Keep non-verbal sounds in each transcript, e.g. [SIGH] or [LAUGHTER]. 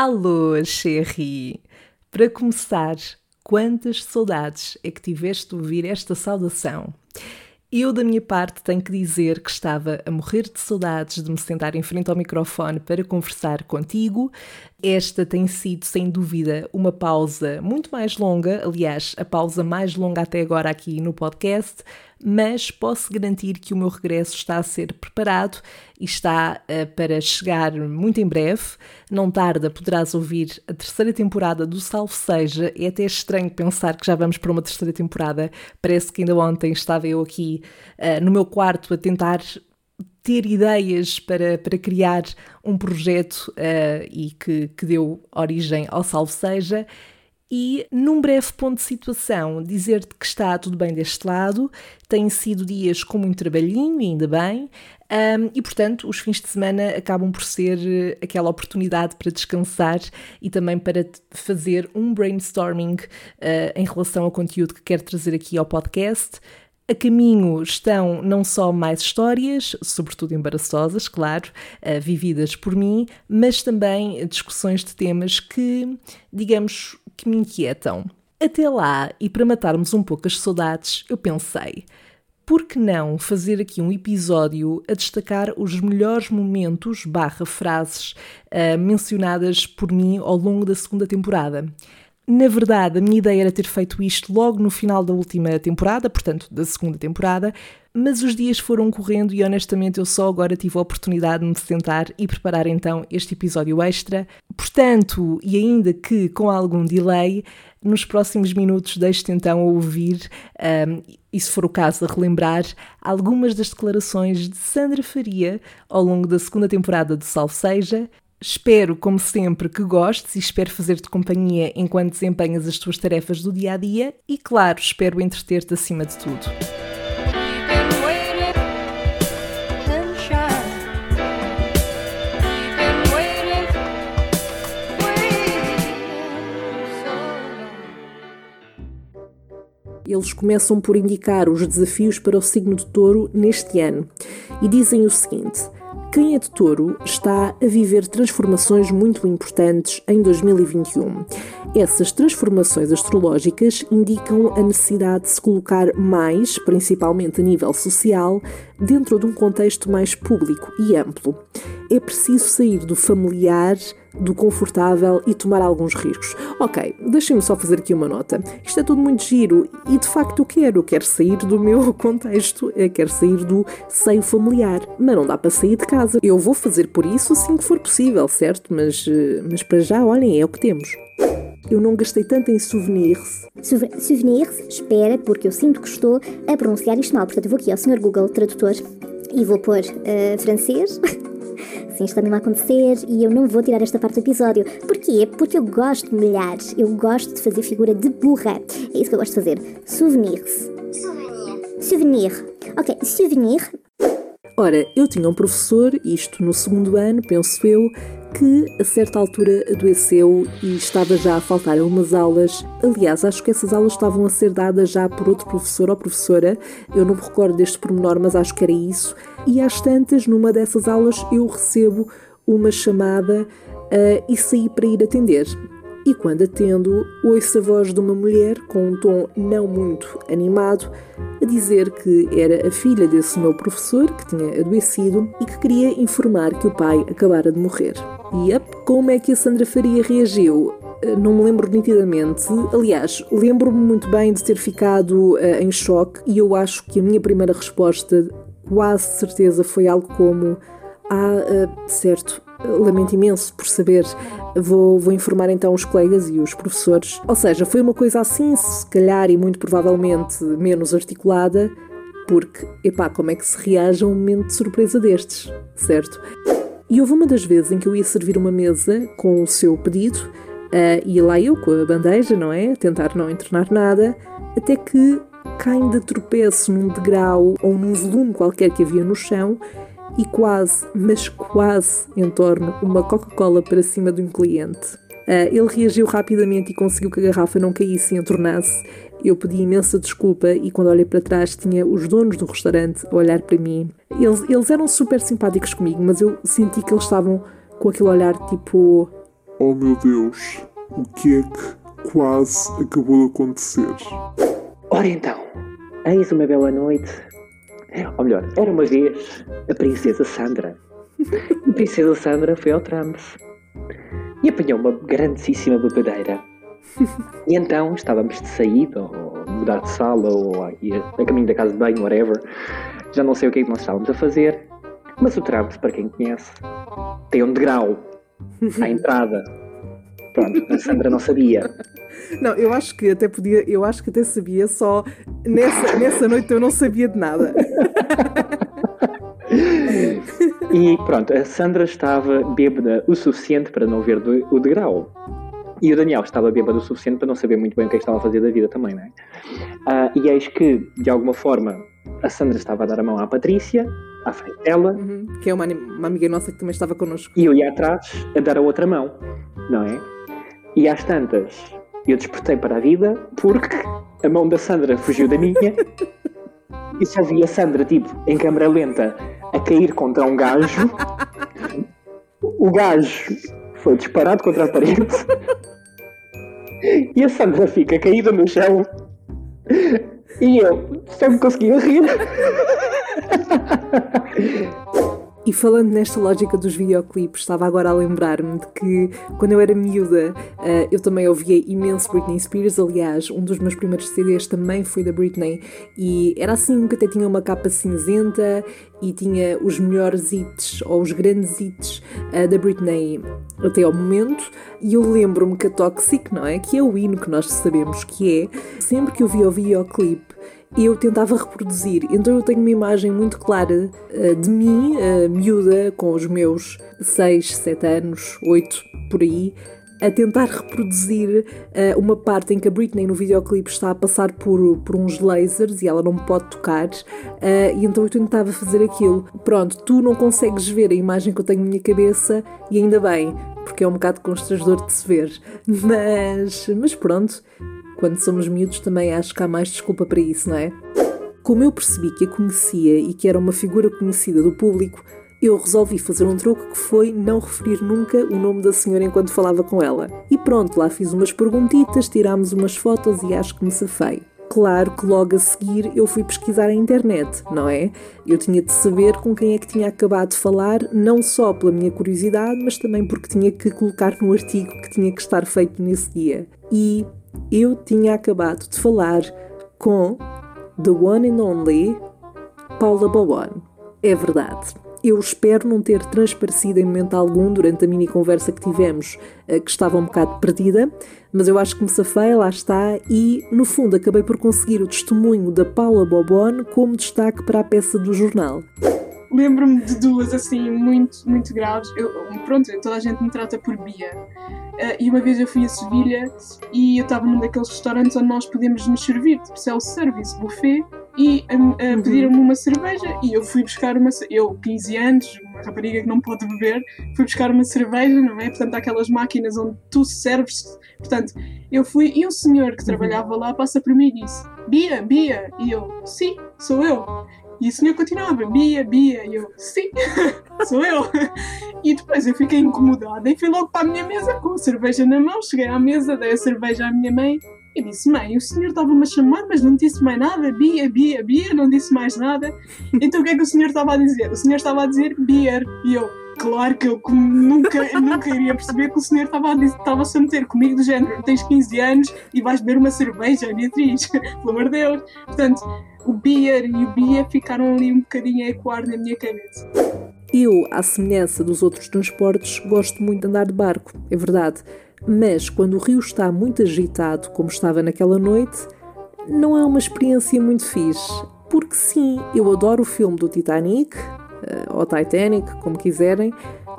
Alô, Cherry! Para começar, quantas saudades é que tiveste de ouvir esta saudação? Eu, da minha parte, tenho que dizer que estava a morrer de saudades de me sentar em frente ao microfone para conversar contigo. Esta tem sido, sem dúvida, uma pausa muito mais longa, aliás, a pausa mais longa até agora aqui no podcast, mas posso garantir que o meu regresso está a ser preparado e está uh, para chegar muito em breve. Não tarda, poderás ouvir a terceira temporada do Salve Seja. É até estranho pensar que já vamos para uma terceira temporada. Parece que ainda ontem estava eu aqui uh, no meu quarto a tentar ter ideias para, para criar um projeto uh, e que, que deu origem ao Salve Seja. E, num breve ponto de situação, dizer-te que está tudo bem deste lado, têm sido dias com muito trabalhinho, ainda bem, um, e portanto os fins de semana acabam por ser eh, aquela oportunidade para descansar e também para fazer um brainstorming uh, em relação ao conteúdo que quero trazer aqui ao podcast. A caminho estão não só mais histórias, sobretudo embaraçosas, claro, uh, vividas por mim, mas também discussões de temas que, digamos, que me inquietam. Até lá, e para matarmos um pouco as saudades, eu pensei, por que não fazer aqui um episódio a destacar os melhores momentos barra frases uh, mencionadas por mim ao longo da segunda temporada? Na verdade, a minha ideia era ter feito isto logo no final da última temporada, portanto, da segunda temporada, mas os dias foram correndo e honestamente eu só agora tive a oportunidade de me sentar e preparar então este episódio extra. Portanto, e ainda que com algum delay, nos próximos minutos deixe-te então ouvir, um, e se for o caso, a relembrar algumas das declarações de Sandra Faria ao longo da segunda temporada de Salve Seja, Espero, como sempre, que gostes e espero fazer-te companhia enquanto desempenhas as tuas tarefas do dia a dia e, claro, espero entreter-te acima de tudo. Eles começam por indicar os desafios para o signo de touro neste ano e dizem o seguinte. Quem é de touro está a viver transformações muito importantes em 2021. Essas transformações astrológicas indicam a necessidade de se colocar mais, principalmente a nível social, dentro de um contexto mais público e amplo. É preciso sair do familiar, do confortável e tomar alguns riscos. Ok, deixem-me só fazer aqui uma nota. Isto é tudo muito giro e de facto eu quero. Quero sair do meu [LAUGHS] contexto, quero sair do seio familiar. Mas não dá para sair de casa. Eu vou fazer por isso assim que for possível, certo? Mas, eh, mas para já, olhem, é o que temos. Eu não gastei tanto em souvenirs. souvenirs? Espera, porque eu sinto que estou a pronunciar isto mal. Portanto, eu vou aqui ao Sr. Google Tradutor e vou pôr uh, francês. [LAUGHS] Sim, está mesmo a acontecer e eu não vou tirar esta parte do episódio. Porquê? Porque eu gosto de milhares. Eu gosto de fazer figura de burra. É isso que eu gosto de fazer. Souvenirs. Souvenir. Souvenir. Ok, souvenir. Ora, eu tinha um professor, isto no segundo ano, penso eu, que a certa altura adoeceu e estava já a faltar algumas aulas. Aliás, acho que essas aulas estavam a ser dadas já por outro professor ou professora. Eu não me recordo deste pormenor, mas acho que era isso. E às tantas, numa dessas aulas, eu recebo uma chamada uh, e saí para ir atender. E quando atendo, ouço a voz de uma mulher com um tom não muito animado a dizer que era a filha desse meu professor que tinha adoecido e que queria informar que o pai acabara de morrer. E up, como é que a Sandra Faria reagiu? Eh, não me lembro nitidamente. Aliás, lembro-me muito bem de ter ficado uh, em choque e eu acho que a minha primeira resposta, quase certeza, foi algo como: Ah, uh, certo, lamento imenso por saber. Vou, vou informar então os colegas e os professores. Ou seja, foi uma coisa assim, se calhar e muito provavelmente menos articulada, porque, epá, como é que se reage a um momento de surpresa destes, certo? E houve uma das vezes em que eu ia servir uma mesa com o seu pedido, uh, e lá eu com a bandeja, não é? A tentar não entornar nada, até que caem de tropeço num degrau ou num volume qualquer que havia no chão e quase, mas quase entorno uma Coca-Cola para cima de um cliente. Uh, ele reagiu rapidamente e conseguiu que a garrafa não caísse e entornasse. Eu pedi imensa desculpa e quando olhei para trás tinha os donos do restaurante a olhar para mim. Eles, eles eram super simpáticos comigo, mas eu senti que eles estavam com aquele olhar tipo: Oh meu Deus, o que é que quase acabou de acontecer? Ora então, eis uma bela noite. Ou melhor, era uma vez a Princesa Sandra. A Princesa Sandra foi ao trance e apanhou uma grandíssima bebedeira. E então estávamos de saída, ou mudar de sala, ou a, a caminho da casa de banho, whatever. Já não sei o que é que nós estávamos a fazer. Mas o trance, para quem conhece, tem um degrau à entrada. Pronto, a Sandra não sabia. Não, eu acho que até podia, eu acho que até sabia, só nessa, nessa noite eu não sabia de nada. [LAUGHS] E pronto, a Sandra estava bêbada o suficiente para não ver do, o degrau. E o Daniel estava bêbado o suficiente para não saber muito bem o que, é estava a fazer da vida também, não é? Ah, e eis que, de alguma forma, a Sandra estava a dar a mão à Patrícia, à frente dela. Uhum, que é uma, uma amiga nossa que também estava connosco. E eu ia atrás a dar a outra mão, não é? E às tantas, eu despertei para a vida porque a mão da Sandra fugiu da minha e só vi a Sandra, tipo, em câmera lenta, a cair contra um gajo. O gajo foi disparado contra a parede e a Sandra fica caída no chão e eu só me conseguia rir. [LAUGHS] E falando nesta lógica dos videoclipes, estava agora a lembrar-me de que quando eu era miúda uh, eu também ouvia imenso Britney Spears. Aliás, um dos meus primeiros CDs também foi da Britney e era assim que até tinha uma capa cinzenta e tinha os melhores hits ou os grandes hits uh, da Britney até ao momento. E eu lembro-me que a Toxic, não é? Que é o hino que nós sabemos que é, sempre que eu via o videoclipe e eu tentava reproduzir. Então eu tenho uma imagem muito clara uh, de mim, uh, miúda, com os meus 6, 7 anos, 8 por aí, a tentar reproduzir uh, uma parte em que a Britney no videoclipe está a passar por, por uns lasers e ela não pode tocar, uh, e então eu tentava fazer aquilo. Pronto, tu não consegues ver a imagem que eu tenho na minha cabeça, e ainda bem, porque é um bocado constrangedor de se ver. [LAUGHS] Mas, mas pronto, quando somos miúdos também acho que há mais desculpa para isso, não é? Como eu percebi que a conhecia e que era uma figura conhecida do público, eu resolvi fazer um truque que foi não referir nunca o nome da senhora enquanto falava com ela. E pronto, lá fiz umas perguntitas, tirámos umas fotos e acho que me safei. Claro que logo a seguir eu fui pesquisar a internet, não é? Eu tinha de saber com quem é que tinha acabado de falar, não só pela minha curiosidade, mas também porque tinha que colocar no artigo que tinha que estar feito nesse dia. E eu tinha acabado de falar com The One and Only Paula Bowen. É verdade. Eu espero não ter transparecido em momento algum durante a mini conversa que tivemos eh, que estava um bocado perdida, mas eu acho que me safei, lá está, e no fundo acabei por conseguir o testemunho da Paula Bobon como destaque para a peça do jornal lembro-me de duas assim muito, muito graves. Eu, pronto, toda a gente me trata por Bia. Uh, e uma vez eu fui a Sevilha e eu estava num daqueles restaurantes onde nós podemos nos servir, tipo self-service, buffet, e uh, pediram-me uma cerveja e eu fui buscar uma. Eu, 15 anos, uma rapariga que não pode beber, fui buscar uma cerveja, não é? Portanto, há aquelas máquinas onde tu serves. Portanto, eu fui e o senhor que uhum. trabalhava lá passa por mim e disse: Bia, Bia. E eu: Sim, sou eu. E o senhor continuava, Bia, Bia, e eu, sim, [LAUGHS] sou eu. E depois eu fiquei incomodada e fui logo para a minha mesa com a cerveja na mão. Cheguei à mesa, dei a cerveja à minha mãe e disse: Mãe, o senhor estava-me a chamar, mas não disse mais nada. Bia, Bia, Bia, não disse mais nada. Então o que é que o senhor estava a dizer? O senhor estava a dizer beer. E eu, claro que eu nunca, nunca iria perceber que o senhor estava a, estava -se a meter comigo do género: tens 15 anos e vais beber uma cerveja, Beatriz, [LAUGHS] pelo amor de Deus. Portanto, o beer e o bia ficaram ali um bocadinho a ecoar na minha cabeça. Eu, à semelhança dos outros transportes, gosto muito de andar de barco, é verdade. Mas quando o rio está muito agitado, como estava naquela noite, não é uma experiência muito fixe. Porque sim, eu adoro o filme do Titanic, eh, ou Titanic, como quiserem,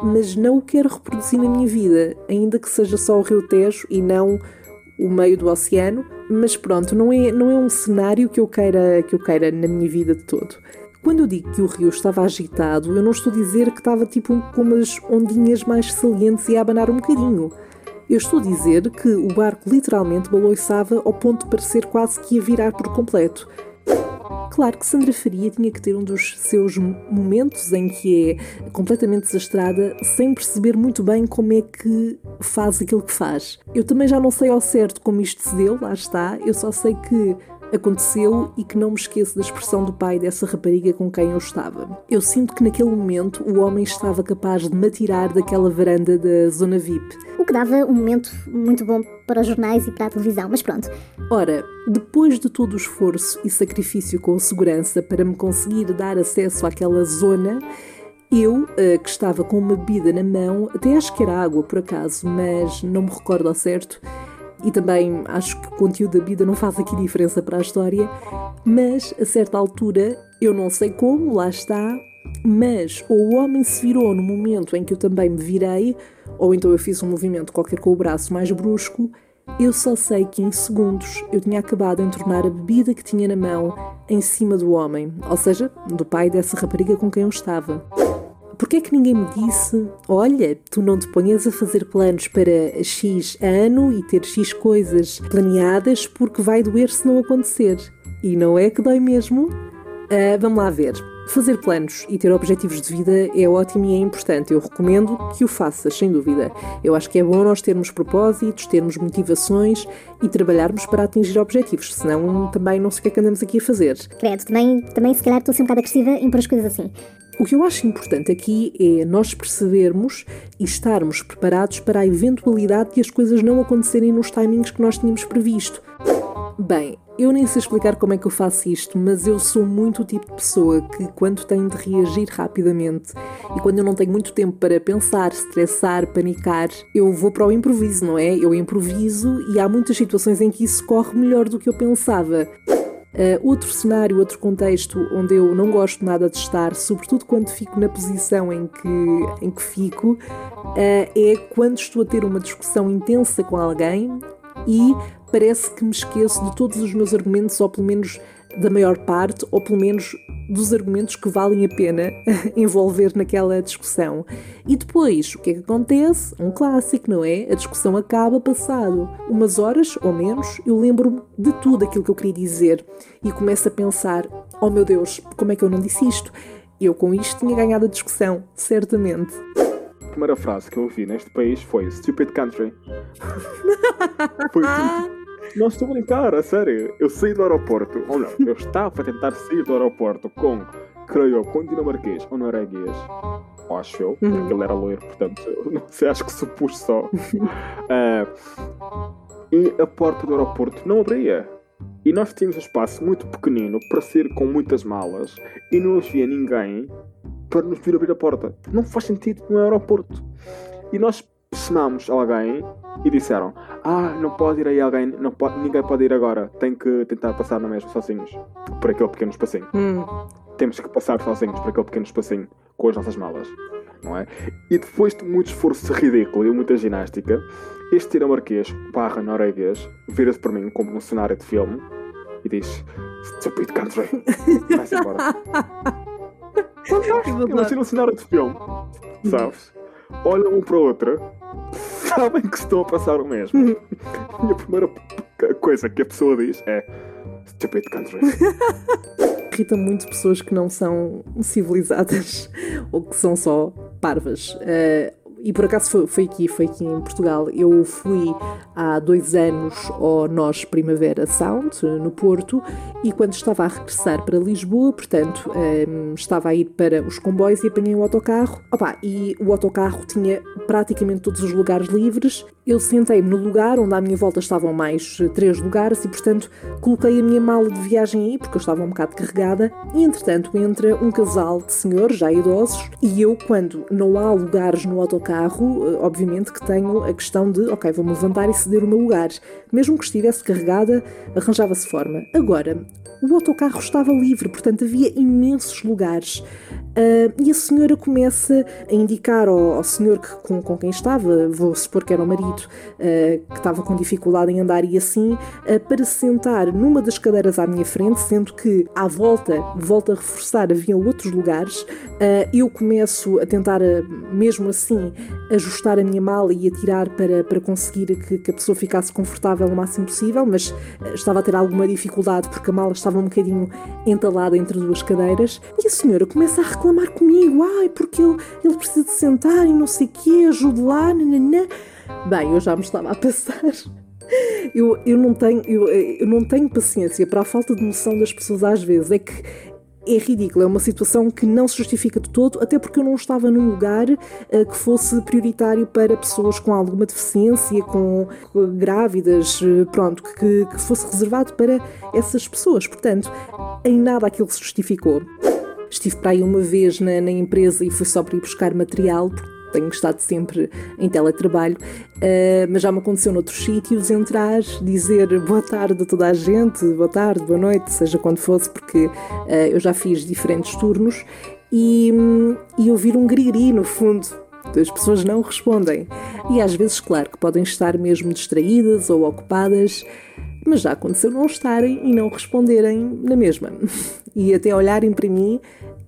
mas não o quero reproduzir na minha vida, ainda que seja só o Rio Tejo e não o meio do oceano, mas pronto, não é, não é um cenário que eu, queira, que eu queira na minha vida de todo. Quando eu digo que o rio estava agitado, eu não estou a dizer que estava tipo com umas ondinhas mais salientes e a abanar um bocadinho. Eu estou a dizer que o barco literalmente baloiçava ao ponto de parecer quase que ia virar por completo. Claro que Sandra Faria tinha que ter um dos seus momentos em que é completamente desastrada, sem perceber muito bem como é que faz aquilo que faz. Eu também já não sei ao certo como isto se deu, lá está, eu só sei que aconteceu e que não me esqueço da expressão do pai dessa rapariga com quem eu estava. Eu sinto que naquele momento o homem estava capaz de me atirar daquela varanda da zona VIP. O que dava um momento muito bom para os jornais e para a televisão, mas pronto. Ora, depois de todo o esforço e sacrifício com segurança para me conseguir dar acesso àquela zona, eu, uh, que estava com uma bebida na mão, até acho que era água por acaso, mas não me recordo ao certo, e também acho que o conteúdo da vida não faz aqui diferença para a história, mas a certa altura, eu não sei como, lá está, mas ou o homem se virou no momento em que eu também me virei, ou então eu fiz um movimento qualquer com o braço mais brusco, eu só sei que em segundos eu tinha acabado de entornar a bebida que tinha na mão em cima do homem, ou seja, do pai dessa rapariga com quem eu estava. Porquê é que ninguém me disse: olha, tu não te ponhas a fazer planos para X ano e ter X coisas planeadas porque vai doer se não acontecer? E não é que dói mesmo? Uh, vamos lá ver. Fazer planos e ter objetivos de vida é ótimo e é importante. Eu recomendo que o faças, sem dúvida. Eu acho que é bom nós termos propósitos, termos motivações e trabalharmos para atingir objetivos, senão também não sei o que é que andamos aqui a fazer. Credo, também, também se calhar estou a ser um bocado agressiva em pôr as coisas assim. O que eu acho importante aqui é nós percebermos e estarmos preparados para a eventualidade de as coisas não acontecerem nos timings que nós tínhamos previsto. Bem, eu nem sei explicar como é que eu faço isto, mas eu sou muito o tipo de pessoa que, quando tenho de reagir rapidamente e quando eu não tenho muito tempo para pensar, estressar, panicar, eu vou para o improviso, não é? Eu improviso e há muitas situações em que isso corre melhor do que eu pensava. Uh, outro cenário, outro contexto onde eu não gosto nada de estar, sobretudo quando fico na posição em que, em que fico, uh, é quando estou a ter uma discussão intensa com alguém e parece que me esqueço de todos os meus argumentos, ou pelo menos da maior parte, ou pelo menos dos argumentos que valem a pena [LAUGHS] envolver naquela discussão. E depois, o que é que acontece? Um clássico, não é? A discussão acaba passado umas horas ou menos, eu lembro-me de tudo aquilo que eu queria dizer e começo a pensar: oh meu Deus, como é que eu não disse isto? Eu com isto tinha ganhado a discussão, certamente. A primeira frase que eu ouvi neste país foi Stupid Country. [LAUGHS] foi tipo, não estou a brincar, a sério. Eu saí do aeroporto, ou não, eu estava a tentar sair do aeroporto com, creio, com dinamarquês ou norueguês. Acho eu, uhum. porque ele era loiro, portanto, não sei, acho que supus só. uh, [LAUGHS] e a porta do aeroporto não abria. E nós tínhamos um espaço muito pequenino para sair com muitas malas e não havia ninguém para nos vir abrir a porta. Não faz sentido no aeroporto. E nós chamámos alguém e disseram: Ah, não pode ir aí alguém, não pode, ninguém pode ir agora, tem que tentar passar na mesma sozinhos, por aquele pequeno espacinho. Hum. Temos que passar sozinhos por aquele pequeno espacinho com as nossas malas, não é? E depois de muito esforço ridículo e muita ginástica, este dinamarquês, barra norueguês, vira-se para mim como num cenário de filme e diz: Stupid country, [LAUGHS] vai-se embora. Imagina um cenário de filme, sabes? Olham um para o outro [LAUGHS] sabem que estão a passar o mesmo. e a primeira coisa que a pessoa diz é Stupid country. [LAUGHS] Irrita muito pessoas que não são civilizadas [LAUGHS] ou que são só parvas. Uh, e por acaso foi, foi, aqui, foi aqui em Portugal. Eu fui há dois anos ao Nós Primavera Sound, no Porto, e quando estava a regressar para Lisboa, portanto, um, estava a ir para os comboios e apanhei um autocarro. Opa, e o autocarro tinha praticamente todos os lugares livres. Eu sentei-me no lugar onde à minha volta estavam mais três lugares e, portanto, coloquei a minha mala de viagem aí, porque eu estava um bocado carregada. E, entretanto, entra um casal de senhores já idosos e eu, quando não há lugares no autocarro, carro, eh, obviamente que tenho a questão de, ok, vou-me levantar e ceder o meu lugar. Mesmo que estivesse carregada, arranjava-se forma. Agora, o autocarro estava livre, portanto havia imensos lugares. Uh, e a senhora começa a indicar ao, ao senhor que, com, com, quem estava, vou supor que era o marido, uh, que estava com dificuldade em andar e assim, uh, para se sentar numa das cadeiras à minha frente, sendo que à volta, volta a reforçar, havia outros lugares. eu começo a tentar, mesmo assim, ajustar a minha mala e atirar para, para conseguir que, que a pessoa ficasse confortável o máximo possível, mas estava a ter alguma dificuldade porque a mala estava um bocadinho entalada entre duas cadeiras. E a senhora começa a reclamar comigo: ai, porque ele, ele precisa de sentar e não sei o quê, ajude lá, nananã. Bem, eu já me estava a passar. Eu, eu, não tenho, eu, eu não tenho paciência para a falta de noção das pessoas às vezes. É que é ridículo, é uma situação que não se justifica de todo, até porque eu não estava num lugar uh, que fosse prioritário para pessoas com alguma deficiência, com, com grávidas, uh, pronto, que, que fosse reservado para essas pessoas. Portanto, em nada aquilo se justificou. Estive para aí uma vez na, na empresa e fui só para ir buscar material, tenho estado sempre em teletrabalho, uh, mas já me aconteceu noutros sítios entrar, dizer boa tarde a toda a gente, boa tarde, boa noite, seja quando fosse, porque uh, eu já fiz diferentes turnos e, e ouvir um grigri no fundo. As pessoas não respondem. E às vezes, claro, que podem estar mesmo distraídas ou ocupadas, mas já aconteceu não estarem e não responderem na mesma. [LAUGHS] E até olharem para mim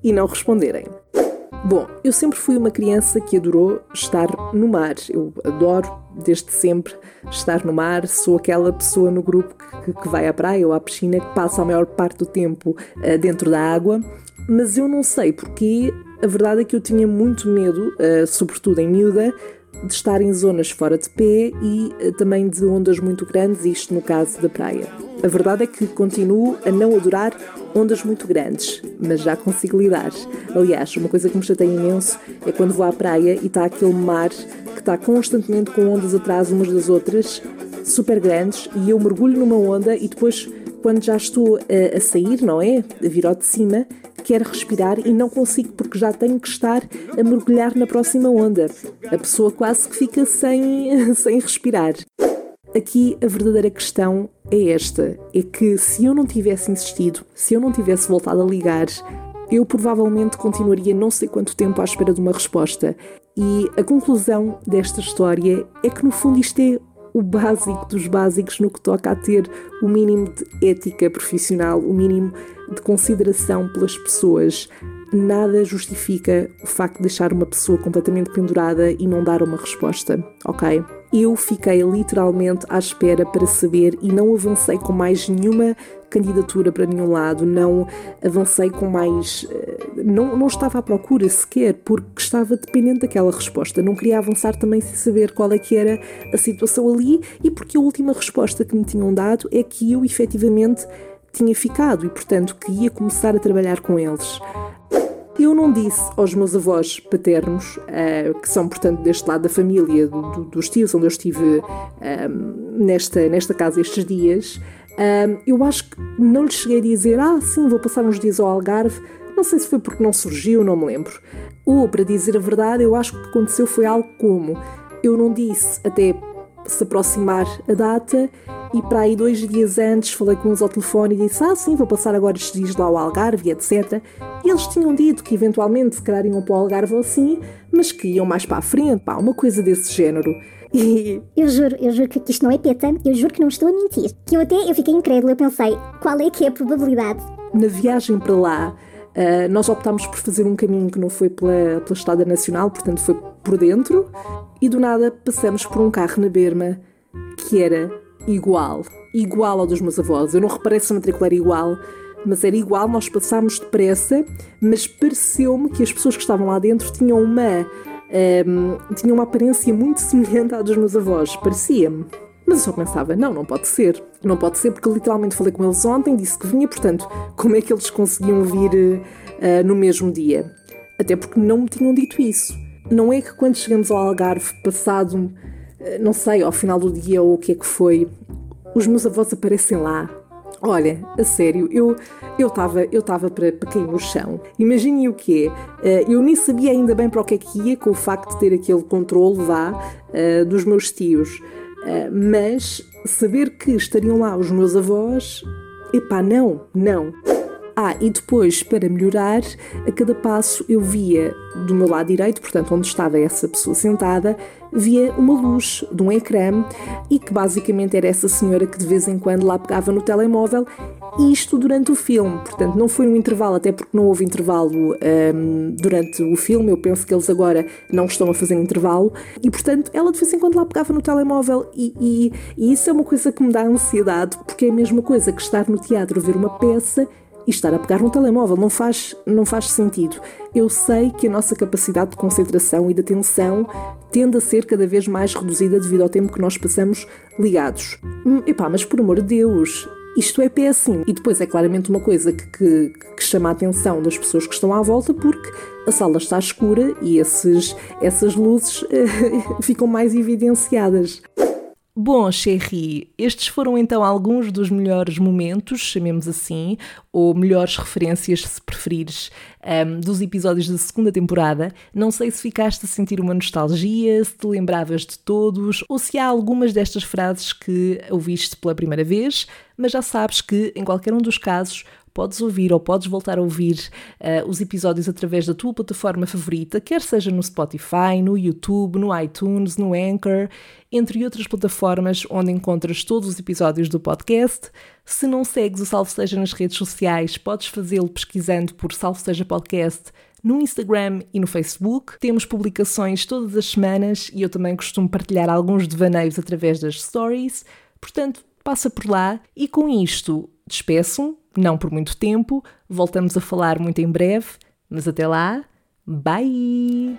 e não responderem. Bom, eu sempre fui uma criança que adorou estar no mar. Eu adoro, desde sempre, estar no mar. Sou aquela pessoa no grupo que, que vai à praia ou à piscina que passa a maior parte do tempo uh, dentro da água. Mas eu não sei porque a verdade é que eu tinha muito medo, uh, sobretudo em miúda, de estar em zonas fora de pé e uh, também de ondas muito grandes, isto no caso da praia. A verdade é que continuo a não adorar ondas muito grandes, mas já consigo lidar. Aliás, uma coisa que me chateia imenso é quando vou à praia e está aquele mar que está constantemente com ondas atrás umas das outras, super grandes, e eu mergulho numa onda e depois, quando já estou a, a sair, não é? A vir ao de cima, quero respirar e não consigo porque já tenho que estar a mergulhar na próxima onda. A pessoa quase que fica sem, [LAUGHS] sem respirar. Aqui a verdadeira questão é esta: é que se eu não tivesse insistido, se eu não tivesse voltado a ligar, eu provavelmente continuaria não sei quanto tempo à espera de uma resposta. E a conclusão desta história é que, no fundo, isto é o básico dos básicos no que toca a ter o mínimo de ética profissional, o mínimo de consideração pelas pessoas. Nada justifica o facto de deixar uma pessoa completamente pendurada e não dar uma resposta, ok? Eu fiquei literalmente à espera para saber e não avancei com mais nenhuma candidatura para nenhum lado, não avancei com mais. Eh, não, não estava à procura sequer, porque estava dependente daquela resposta. Não queria avançar também sem saber qual é que era a situação ali e porque a última resposta que me tinham dado é que eu efetivamente tinha ficado e, portanto, que ia começar a trabalhar com eles. Eu não disse aos meus avós paternos, uh, que são, portanto, deste lado da família, do, do, dos tios, onde eu estive ehm, nesta, nesta casa estes dias, ehm, eu acho que não lhes cheguei a dizer, ah, sim, vou passar uns dias ao Algarve. Não sei se foi porque não surgiu, não me lembro. Ou, para dizer a verdade, eu acho que o que aconteceu foi algo como: eu não disse até se aproximar a data e para aí dois dias antes falei com eles ao telefone e disse: Ah, sim, vou passar agora estes dias lá ao Algarve, etc. E eles tinham dito que eventualmente se calhar iam para o Algarve ou assim, mas que iam mais para a frente, pá, uma coisa desse género. [LAUGHS] E... Eu juro, eu juro que isto não é peta, eu juro que não estou a mentir. Que eu até eu fiquei incrédula, eu pensei, qual é que é a probabilidade? Na viagem para lá, Uh, nós optámos por fazer um caminho que não foi pela, pela Estrada Nacional, portanto foi por dentro, e do nada passamos por um carro na Berma que era igual, igual ao dos meus avós. Eu não reparei se a matrícula era igual, mas era igual. Nós passámos depressa, mas pareceu-me que as pessoas que estavam lá dentro tinham uma, um, tinham uma aparência muito [LAUGHS] semelhante à dos meus avós, parecia-me. Mas eu só pensava, não, não pode ser. Não pode ser porque literalmente falei com eles ontem, disse que vinha, portanto, como é que eles conseguiam vir uh, no mesmo dia? Até porque não me tinham dito isso. Não é que quando chegamos ao Algarve, passado, uh, não sei, ao final do dia ou o que é que foi, os meus avós aparecem lá. Olha, a sério, eu eu estava eu tava para, para cair no chão. Imaginem o que é. Uh, eu nem sabia ainda bem para o que é que ia com o facto de ter aquele controle, vá, dos meus tios. Mas saber que estariam lá os meus avós, epá, não, não. Ah, e depois, para melhorar, a cada passo eu via do meu lado direito, portanto, onde estava essa pessoa sentada, via uma luz de um ecrã e que basicamente era essa senhora que de vez em quando lá pegava no telemóvel isto durante o filme. Portanto, não foi um intervalo, até porque não houve intervalo um, durante o filme. Eu penso que eles agora não estão a fazer intervalo. E, portanto, ela de vez em quando lá pegava no telemóvel. E, e, e isso é uma coisa que me dá ansiedade, porque é a mesma coisa que estar no teatro ver uma peça e estar a pegar no telemóvel não faz, não faz sentido. Eu sei que a nossa capacidade de concentração e de atenção tende a ser cada vez mais reduzida devido ao tempo que nós passamos ligados. Hum, epá, mas por amor de Deus, isto é péssimo. E depois é claramente uma coisa que, que, que, chama a atenção das pessoas que estão à volta porque a sala está escura e esses, essas luzes [LAUGHS] ficam mais evidenciadas. Bom, Cherry, estes foram então alguns dos melhores momentos, chamemos assim, ou melhores referências, se preferires, um, dos episódios da segunda temporada. Não sei se ficaste a sentir uma nostalgia, se te lembravas de todos, ou se há algumas destas frases que ouviste pela primeira vez, mas já sabes que, em qualquer um dos casos, podes ouvir ou podes voltar a ouvir uh, os episódios através da tua plataforma favorita, quer seja no Spotify, no YouTube, no iTunes, no Anchor, entre outras plataformas onde encontras todos os episódios do podcast. Se não segues o Salve Seja nas redes sociais, podes fazê-lo pesquisando por Salve Seja Podcast no Instagram e no Facebook. Temos publicações todas as semanas e eu também costumo partilhar alguns devaneios através das stories. Portanto, passa por lá e com isto despeço não por muito tempo. Voltamos a falar muito em breve, mas até lá, bye!